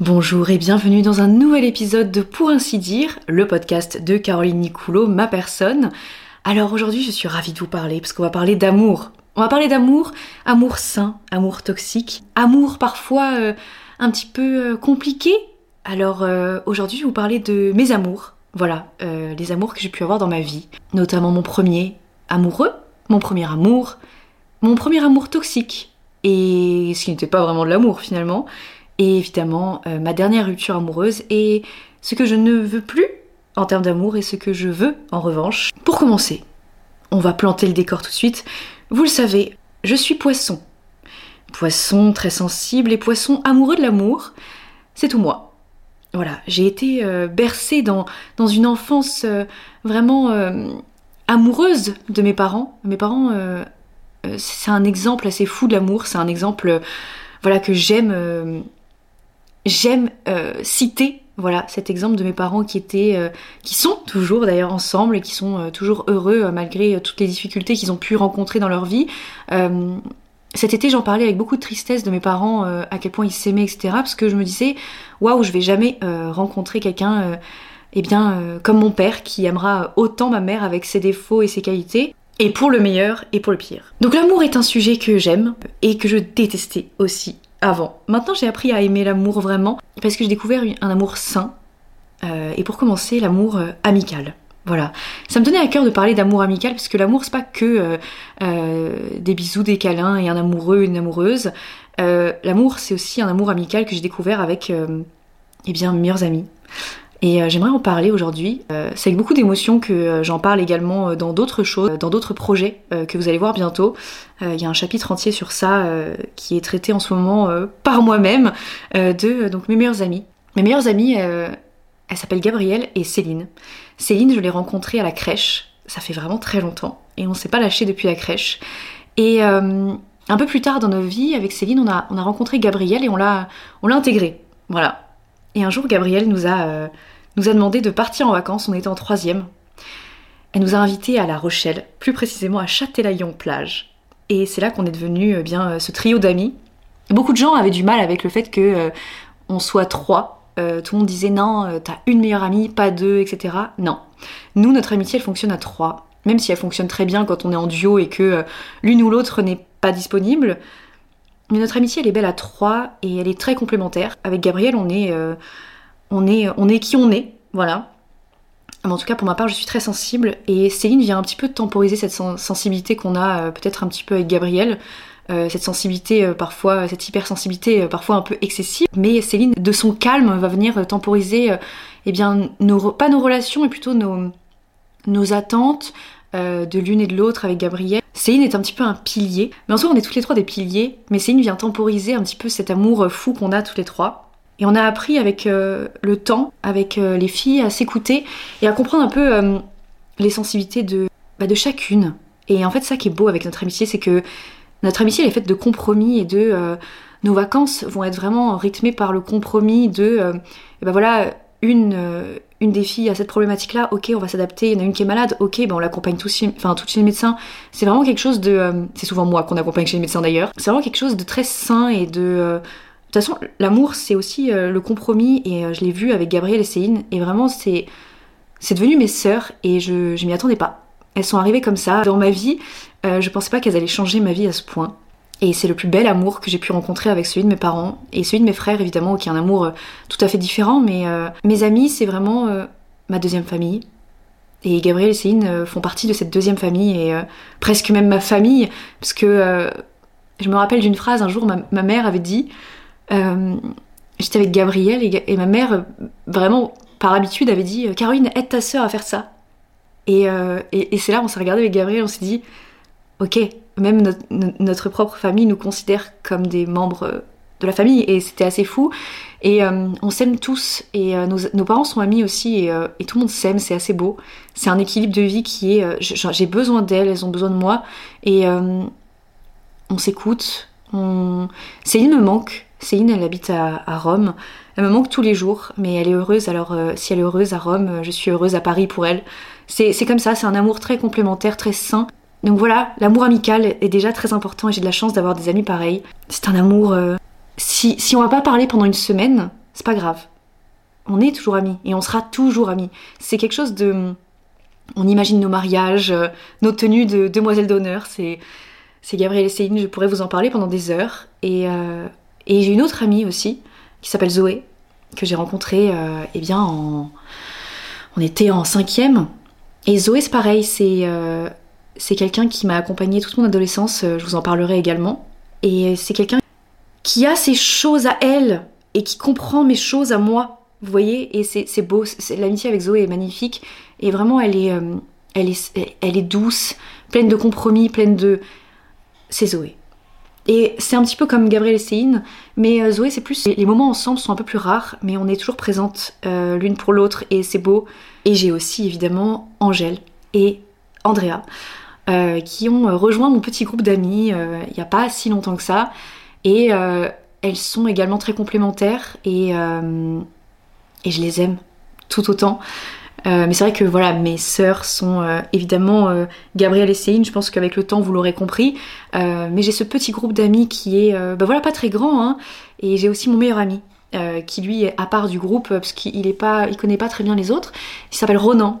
Bonjour et bienvenue dans un nouvel épisode de Pour ainsi dire, le podcast de Caroline Nicoulot, ma personne. Alors aujourd'hui je suis ravie de vous parler parce qu'on va parler d'amour. On va parler d'amour, amour sain, amour toxique, amour parfois euh, un petit peu euh, compliqué. Alors euh, aujourd'hui je vais vous parler de mes amours. Voilà, les amours que j'ai pu avoir dans ma vie. Notamment mon premier amoureux, mon premier amour, mon premier amour toxique. Et ce qui n'était pas vraiment de l'amour finalement. Et évidemment ma dernière rupture amoureuse et ce que je ne veux plus en termes d'amour et ce que je veux en revanche. Pour commencer, on va planter le décor tout de suite. Vous le savez, je suis poisson. Poisson très sensible et poisson amoureux de l'amour. C'est tout moi. Voilà, j'ai été euh, bercée dans, une enfance euh, vraiment euh, amoureuse de mes parents. Mes parents, c'est un exemple assez fou de l'amour, c'est un exemple voilà, que j'aime j'aime citer voilà cet exemple de mes parents qui étaient, euh, qui sont toujours d'ailleurs ensemble et qui sont euh, toujours heureux euh, malgré toutes les difficultés qu'ils ont pu rencontrer dans leur vie. cet été, j'en parlais avec beaucoup de tristesse de mes parents, à quel point ils s'aimaient, etc. Parce que je me disais, waouh, je vais jamais rencontrer quelqu'un, eh bien, comme mon père, qui aimera autant ma mère avec ses défauts et ses qualités. Et pour le meilleur et pour le pire. Donc l'amour est un sujet que j'aime et que je détestais aussi Maintenant, j'ai appris à aimer l'amour vraiment parce que j'ai découvert un amour sain. Euh, et pour commencer, l'amour euh, amical. Voilà. Ça me tenait à cœur de parler d'amour amical parce que l'amour, c'est pas que euh, des bisous, des câlins et un amoureux, une amoureuse. l'amour, c'est aussi un amour amical que j'ai découvert avec eh bien, mes meilleurs amis. Et euh, j'aimerais en parler aujourd'hui. Euh, c'est avec beaucoup d'émotion que euh, j'en parle également dans d'autres choses, dans d'autres projets que vous allez voir bientôt. Il y a un chapitre entier sur ça qui est traité en ce moment par moi-même de donc mes meilleures amies. Mes meilleures amies, elles s'appellent Gabrielle et Céline. Céline, je l'ai rencontrée à la crèche. Ça fait vraiment très longtemps et on s'est pas lâché depuis la crèche. Et un peu plus tard dans nos vies, avec Céline, on a, on a rencontré Gabrielle et on l'a, on l'a intégrée. Voilà. Et un jour, Gabrielle nous a nous a demandé de partir en vacances, on était en troisième. Elle nous a invités à La Rochelle, plus précisément à Châtelaillon-Plage. Et c'est là qu'on est devenu euh, bien euh, ce trio d'amis. Beaucoup de gens avaient du mal avec le fait que euh, on soit trois. tout le monde disait non, t'as une meilleure amie, pas deux, etc. Non. Nous, notre amitié, elle fonctionne à trois. Même si elle fonctionne très bien quand on est en duo et que l'une ou l'autre n'est pas disponible. Mais notre amitié, elle est belle à trois et elle est très complémentaire. Avec Gabriel, on est on est, qui on est, voilà. En tout cas, pour ma part, je suis très sensible et Céline vient un petit peu temporiser cette sensibilité qu'on a euh, peut-être un petit peu avec Gabriel. Euh, cette sensibilité euh, parfois, cette hypersensibilité parfois un peu excessive. Mais Céline, de son calme, va venir temporiser, eh bien, nos, pas nos relations, mais plutôt nos, nos attentes de l'une et de l'autre avec Gabriel. Céline est un petit peu un pilier, mais en soi on est toutes les trois des piliers, mais Céline vient temporiser un petit peu cet amour fou qu'on a toutes les trois. Et on a appris avec euh, le temps, avec euh, les filles, à s'écouter et à comprendre un peu euh, les sensibilités de, bah, de chacune. Et en fait, ça qui est beau avec notre amitié, c'est que notre amitié elle est faite de compromis et de nos vacances vont être vraiment rythmées par le compromis de bah voilà une une des filles a cette problématique là ok on va s'adapter il y en a une qui est malade ok ben on l'accompagne tous enfin toutes chez les médecins c'est vraiment quelque chose de c'est souvent moi qu'on accompagne chez les médecins d'ailleurs c'est vraiment quelque chose de très sain et de toute façon, l'amour, c'est aussi euh, le compromis, et euh, je l'ai vu avec Gabrielle et Céline, et vraiment, c'est, c'est devenu mes sœurs, et je, m'y attendais pas. Elles sont arrivées comme ça dans ma vie, euh, je pensais pas qu'elles allaient changer ma vie à ce point. Et c'est le plus bel amour que j'ai pu rencontrer avec celui de mes parents, et celui de mes frères, évidemment, qui est un amour tout à fait différent, mais mes amis, c'est vraiment ma deuxième famille. Et Gabrielle et Céline font partie de cette deuxième famille, et presque même ma famille, parce que je me rappelle d'une phrase, un jour, ma mère avait dit euh, j'étais avec Gabriel et, ma mère, vraiment par habitude, avait dit euh, Caroline, aide ta sœur à faire ça. Et, euh, et, c'est là, on s'est regardé avec Gabriel, on s'est dit Ok, même notre, propre famille nous considère comme des membres de la famille et c'était assez fou. Et on s'aime tous et nos, parents sont amis aussi et, et tout le monde s'aime, c'est assez beau. C'est un équilibre de vie qui est j'ai besoin d'elles, elles ont besoin de moi et on s'écoute. On... Céline me manque, Céline, elle habite à, Rome. Elle me manque tous les jours, mais elle est heureuse. Alors, euh, si elle est heureuse à Rome, euh, je suis heureuse à Paris pour elle. C'est comme ça, c'est un amour très complémentaire, très sain. Donc voilà, l'amour amical est déjà très important et j'ai de la chance d'avoir des amis pareils. C'est un amour. Euh, si, si on va pas parler pendant une semaine, c'est pas grave. On est toujours amis et on sera toujours amis. C'est quelque chose de. On imagine nos mariages, nos tenues de demoiselles d'honneur. C'est, Gabrielle Céline, je pourrais vous en parler pendant des heures. Et, et j'ai une autre amie aussi, qui s'appelle Zoé, que j'ai rencontrée, euh, eh bien, en... on était en cinquième. Et Zoé, c'est pareil, c'est, euh, quelqu'un qui m'a accompagnée toute mon adolescence, euh, je vous en parlerai également. Et c'est quelqu'un qui a ses choses à elle et qui comprend mes choses à moi. Vous voyez Et c'est, beau, l'amitié avec Zoé est magnifique. Et vraiment, elle est, euh, elle, est, elle est douce, pleine de compromis, pleine de... C'est Zoé. Et c'est un petit peu comme Gabrielle et Céline, mais euh, Zoé, c'est plus. Les moments ensemble sont un peu plus rares, mais on est toujours présentes euh, l'une pour l'autre et c'est beau. Et j'ai aussi évidemment Angèle et Andrea, euh, qui ont rejoint mon petit groupe d'amis il n'y a pas si longtemps que ça. Et elles sont également très complémentaires et je les aime tout autant. Euh, mais c'est vrai que voilà, mes sœurs sont euh, évidemment euh, Gabrielle et Céline, je pense qu'avec le temps vous l'aurez compris. mais j'ai ce petit groupe d'amis qui est bah voilà pas très grand, hein, et j'ai aussi mon meilleur ami. qui lui est à part du groupe parce qu'il est pas, il connaît pas très bien les autres. Il s'appelle Ronan.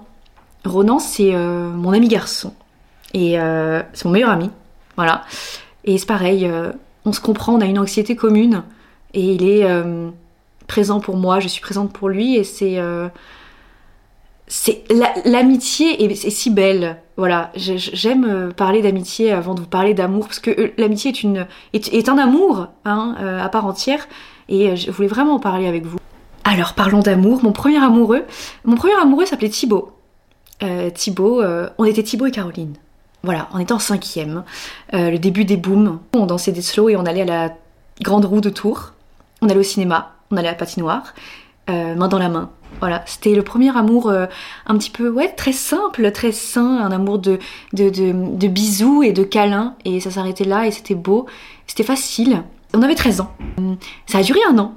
Ronan c'est mon ami garçon et c'est mon meilleur ami, voilà. Et c'est pareil, on se comprend, on a une anxiété commune et il est présent pour moi, je suis présente pour lui et c'est c'est l'amitié est, si belle. Voilà, j'aime euh, parler d'amitié avant de vous parler d'amour parce que euh, l'amitié est une est, un amour hein, euh, à part entière et je voulais vraiment en parler avec vous. Alors parlons d'amour. Mon premier amoureux, mon premier amoureux s'appelait Thibaut. Thibaut, on était Thibaut et Caroline. Voilà, on était en cinquième, le début des booms. On dansait des slow et on allait à la grande roue de Tours. On allait au cinéma, on allait à la patinoire, main dans la main. Voilà, c'était le premier amour euh, un petit peu, ouais, très simple, très sain, un amour de, de, de, bisous et de câlins. Et ça s'arrêtait là et c'était beau, c'était facile. On avait 13 ans. Ça a duré un an.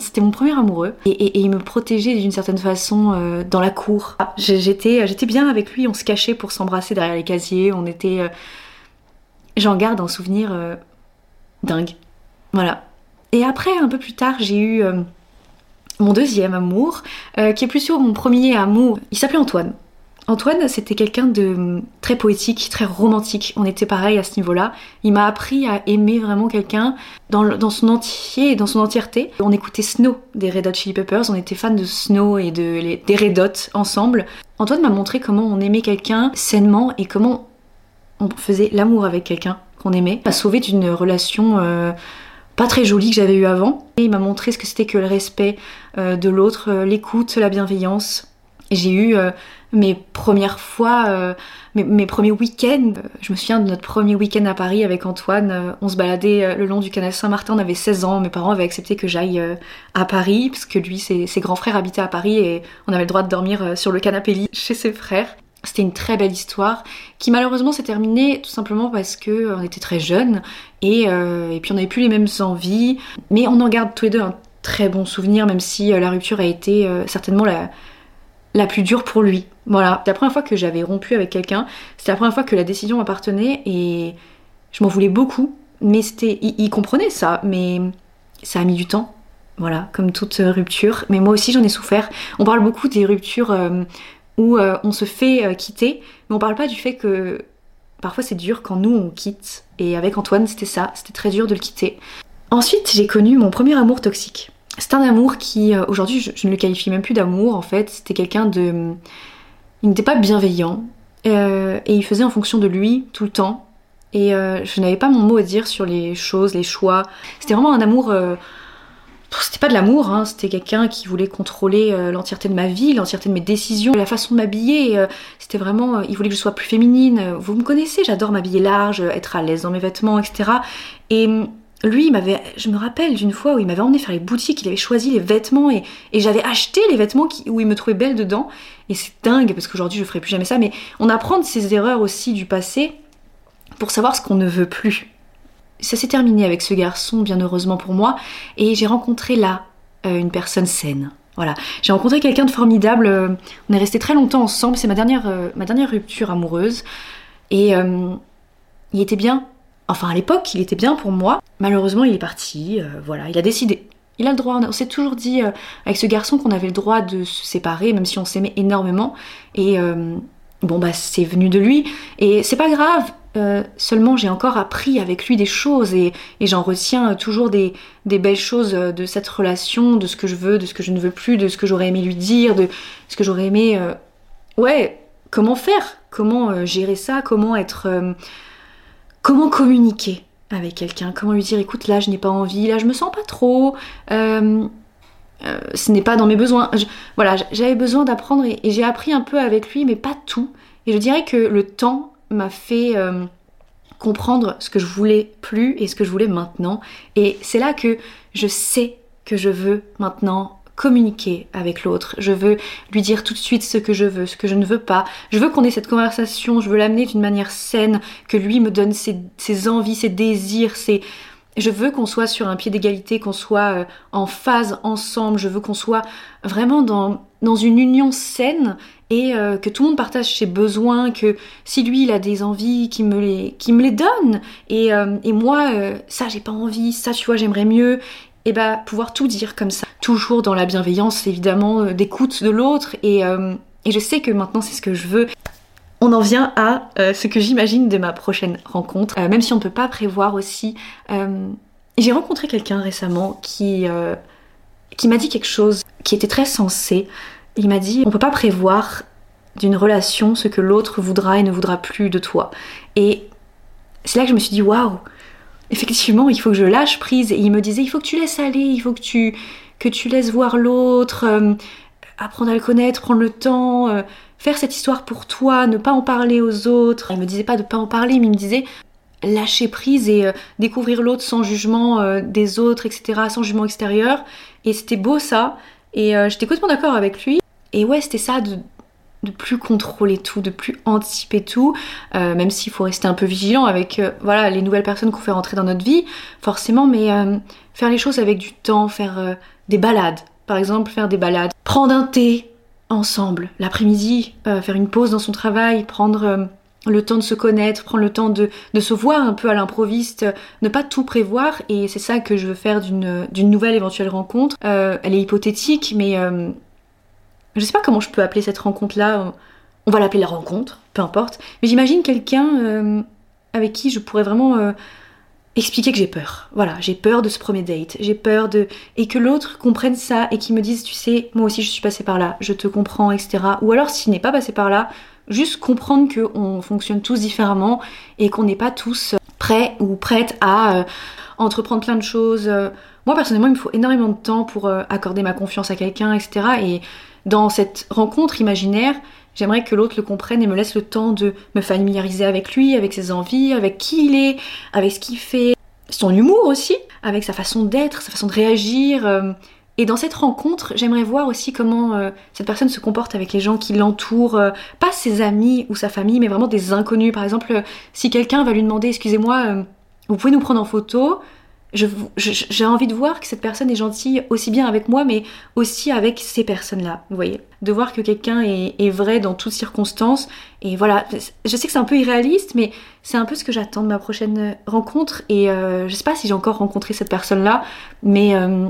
C'était mon premier amoureux et, il me protégeait d'une certaine façon euh, dans la cour. J'étais, j'étais bien avec lui, on se cachait pour s'embrasser derrière les casiers, on était... Euh, j'en garde un souvenir dingue. Voilà. Et après, un peu plus tard, j'ai eu mon deuxième amour, euh, qui est plus sur mon premier amour. Il s'appelait Antoine. Antoine, c'était quelqu'un de très poétique, très romantique. On était pareil à ce niveau-là. Il m'a appris à aimer vraiment quelqu'un dans, son entier, dans son entièreté. On écoutait Snow des Red Hot Chili Peppers. On était fans de Snow et de, des Red Hot ensemble. Antoine m'a montré comment on aimait quelqu'un sainement et comment on faisait l'amour avec quelqu'un qu'on aimait. M'a sauvé d'une relation euh, pas très jolie que j'avais eu avant. Et il m'a montré ce que c'était que le respect euh, de l'autre, euh, l'écoute, la bienveillance. J'ai eu euh, mes premières fois, mes, premiers week-ends. Je me souviens de notre premier week-end à Paris avec Antoine. on se baladait le long du canal Saint-Martin. On avait 16 ans. Mes parents avaient accepté que j'aille à Paris parce que lui, ses, ses, grands frères habitaient à Paris et on avait le droit de dormir sur le canapé lit chez ses frères. C'était une très belle histoire qui malheureusement s'est terminée tout simplement parce que euh, on était très jeunes et, euh, et puis on n'avait plus les mêmes envies. Mais on en garde tous les deux un très bon souvenir, même si euh, la rupture a été certainement la, la plus dure pour lui. Voilà, la première fois que j'avais rompu avec quelqu'un, c'était la première fois que la décision m'appartenait et je m'en voulais beaucoup. Mais c'était, il, comprenait ça, mais ça a mis du temps. Voilà, comme toute rupture. Mais moi aussi j'en ai souffert. On parle beaucoup des ruptures où euh, on se fait euh, quitter, mais on parle pas du fait que parfois c'est dur quand nous on quitte. Et avec Antoine, c'était ça, c'était très dur de le quitter. Ensuite, j'ai connu mon premier amour toxique. C'est un amour qui, euh, aujourd'hui, je, ne le qualifie même plus d'amour en fait. C'était quelqu'un de. Il n'était pas bienveillant. et il faisait en fonction de lui tout le temps. Et je n'avais pas mon mot à dire sur les choses, les choix. C'était vraiment un amour c'était pas de l'amour, hein, c'était quelqu'un qui voulait contrôler euh, l'entièreté de ma vie, l'entièreté de mes décisions, la façon de m'habiller. Euh, c'était vraiment, euh, il voulait que je sois plus féminine. Vous me connaissez, j'adore m'habiller large, être à l'aise dans mes vêtements, etc. Et hum, lui, m'avait, je me rappelle d'une fois où il m'avait emmené faire les boutiques, il avait choisi les vêtements et, j'avais acheté les vêtements où il me trouvait belle dedans. Et c'est dingue parce qu'aujourd'hui je ferai plus jamais ça, mais on apprend de ces erreurs aussi du passé pour savoir ce qu'on ne veut plus ça s'est terminé avec ce garçon, bien heureusement pour moi, et j'ai rencontré là euh, une personne saine. Voilà, j'ai rencontré quelqu'un de formidable. Euh, on est resté très longtemps ensemble. C'est ma dernière, euh, rupture amoureuse, et il était bien. Enfin, à l'époque, il était bien pour moi. Malheureusement, il est parti. voilà, il a décidé. Il a le droit, on s'est toujours dit avec ce garçon qu'on avait le droit de se séparer, même si on s'aimait énormément. Et bon, bah c'est venu de lui. Et c'est pas grave, euh, seulement j'ai encore appris avec lui des choses et, j'en retiens toujours des, belles choses de cette relation, de ce que je veux, de ce que je ne veux plus, de ce que j'aurais aimé lui dire, de ce que j'aurais aimé... ouais, comment faire? Comment gérer ça? Comment être... comment communiquer avec quelqu'un? Comment lui dire écoute là je n'ai pas envie, là je me sens pas trop, euh, euh, ce n'est pas dans mes besoins. voilà, j'avais besoin d'apprendre et, j'ai appris un peu avec lui, mais pas tout. Et je dirais que le temps m'a fait euh, comprendre ce que je voulais plus et ce que je voulais maintenant. Et c'est là que je sais que je veux maintenant communiquer avec l'autre, je veux lui dire tout de suite ce que je veux, ce que je ne veux pas, je veux qu'on ait cette conversation, je veux l'amener d'une manière saine, que lui me donne ses, envies, ses désirs, ses... Je veux qu'on soit sur un pied d'égalité, qu'on soit euh, en phase ensemble, je veux qu'on soit vraiment dans, dans une union saine et euh, que tout le monde partage ses besoins, que si lui il a des envies, qu'il me les, qu'il me les donne. Et, euh, et moi ça j'ai pas envie, ça tu vois j'aimerais mieux. Et bah pouvoir tout dire comme ça, toujours dans la bienveillance évidemment d'écoute de l'autre. Euh, et, je sais que maintenant c'est ce que je veux. On en vient à euh, ce que j'imagine de ma prochaine rencontre, même si on ne peut pas prévoir aussi. J'ai rencontré quelqu'un récemment qui, m'a dit quelque chose qui était très sensé. Il m'a dit on peut pas prévoir d'une relation ce que l'autre voudra et ne voudra plus de toi. Et c'est là que je me suis dit waouh effectivement, il faut que je lâche prise. Et il me disait, il faut que tu laisses aller, il faut que tu, laisses voir l'autre, euh, apprendre à le connaître, prendre le temps, euh, faire cette histoire pour toi, ne pas en parler aux autres. Il me disait pas de pas en parler, mais il me disait lâcher prise et euh, découvrir l'autre sans jugement des autres, etc., sans jugement extérieur. Et c'était beau ça. Et j'étais complètement d'accord avec lui. Et ouais, c'était ça de de plus contrôler tout, de plus anticiper tout, euh, même s'il faut rester un peu vigilant avec euh, voilà les nouvelles personnes qu'on fait rentrer dans notre vie, forcément, mais euh, faire les choses avec du temps, faire des balades, par exemple faire des balades, prendre un thé ensemble l'après-midi, faire une pause dans son travail, prendre le temps de se connaître, prendre le temps de, se voir un peu à l'improviste, ne pas tout prévoir, et c'est ça que je veux faire d'une nouvelle éventuelle rencontre. elle est hypothétique, mais je sais pas comment je peux appeler cette rencontre-là. On va l'appeler la rencontre, peu importe. Mais j'imagine quelqu'un euh, avec qui je pourrais vraiment euh, expliquer que j'ai peur. Voilà, j'ai peur de ce premier date. J'ai peur de. Et que l'autre comprenne ça et qu'il me dise, tu sais, moi aussi je suis passée par là, je te comprends, etc. Ou alors s'il n'est pas passé par là, juste comprendre qu'on fonctionne tous différemment et qu'on n'est pas tous prêts ou prêtes à euh, entreprendre plein de choses. Moi personnellement, il me faut énormément de temps pour accorder ma confiance à quelqu'un, etc. Et dans cette rencontre imaginaire, j'aimerais que l'autre le comprenne et me laisse le temps de me familiariser avec lui, avec ses envies, avec qui il est, avec ce qu'il fait, son humour aussi, avec sa façon d'être, sa façon de réagir. Euh. Et dans cette rencontre, j'aimerais voir aussi comment euh, cette personne se comporte avec les gens qui l'entourent, euh, pas ses amis ou sa famille, mais vraiment des inconnus. Par exemple, si quelqu'un va lui demander, excusez-moi, vous pouvez nous prendre en photo, j'ai envie de voir que cette personne est gentille aussi bien avec moi, mais aussi avec ces personnes-là, vous voyez. De voir que quelqu'un est, vrai dans toutes circonstances. Et voilà, je sais que c'est un peu irréaliste, mais c'est un peu ce que j'attends de ma prochaine rencontre. Et euh, je sais pas si j'ai encore rencontré cette personne-là, mais euh,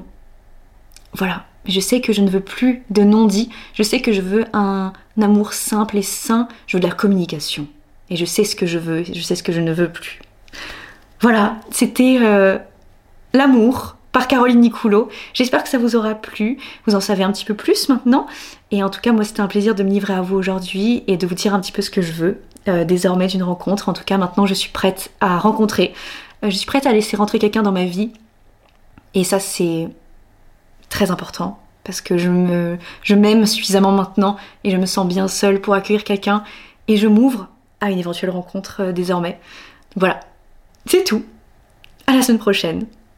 voilà. Je sais que je ne veux plus de non-dit. Je sais que je veux un, amour simple et sain. Je veux de la communication. Et je sais ce que je veux, je sais ce que je ne veux plus. Voilà, c'était... Euh, L'amour par Caroline Nicoulot. J'espère que ça vous aura plu. Vous en savez un petit peu plus maintenant. Et en tout cas, moi, c'était un plaisir de me livrer à vous aujourd'hui et de vous dire un petit peu ce que je veux euh, désormais d'une rencontre. En tout cas, maintenant, je suis prête à rencontrer. Euh, je suis prête à laisser rentrer quelqu'un dans ma vie. Et ça, c'est très important parce que je me, je m'aime suffisamment maintenant et je me sens bien seule pour accueillir quelqu'un et je m'ouvre à une éventuelle rencontre euh, désormais. Voilà, c'est tout. À la semaine prochaine.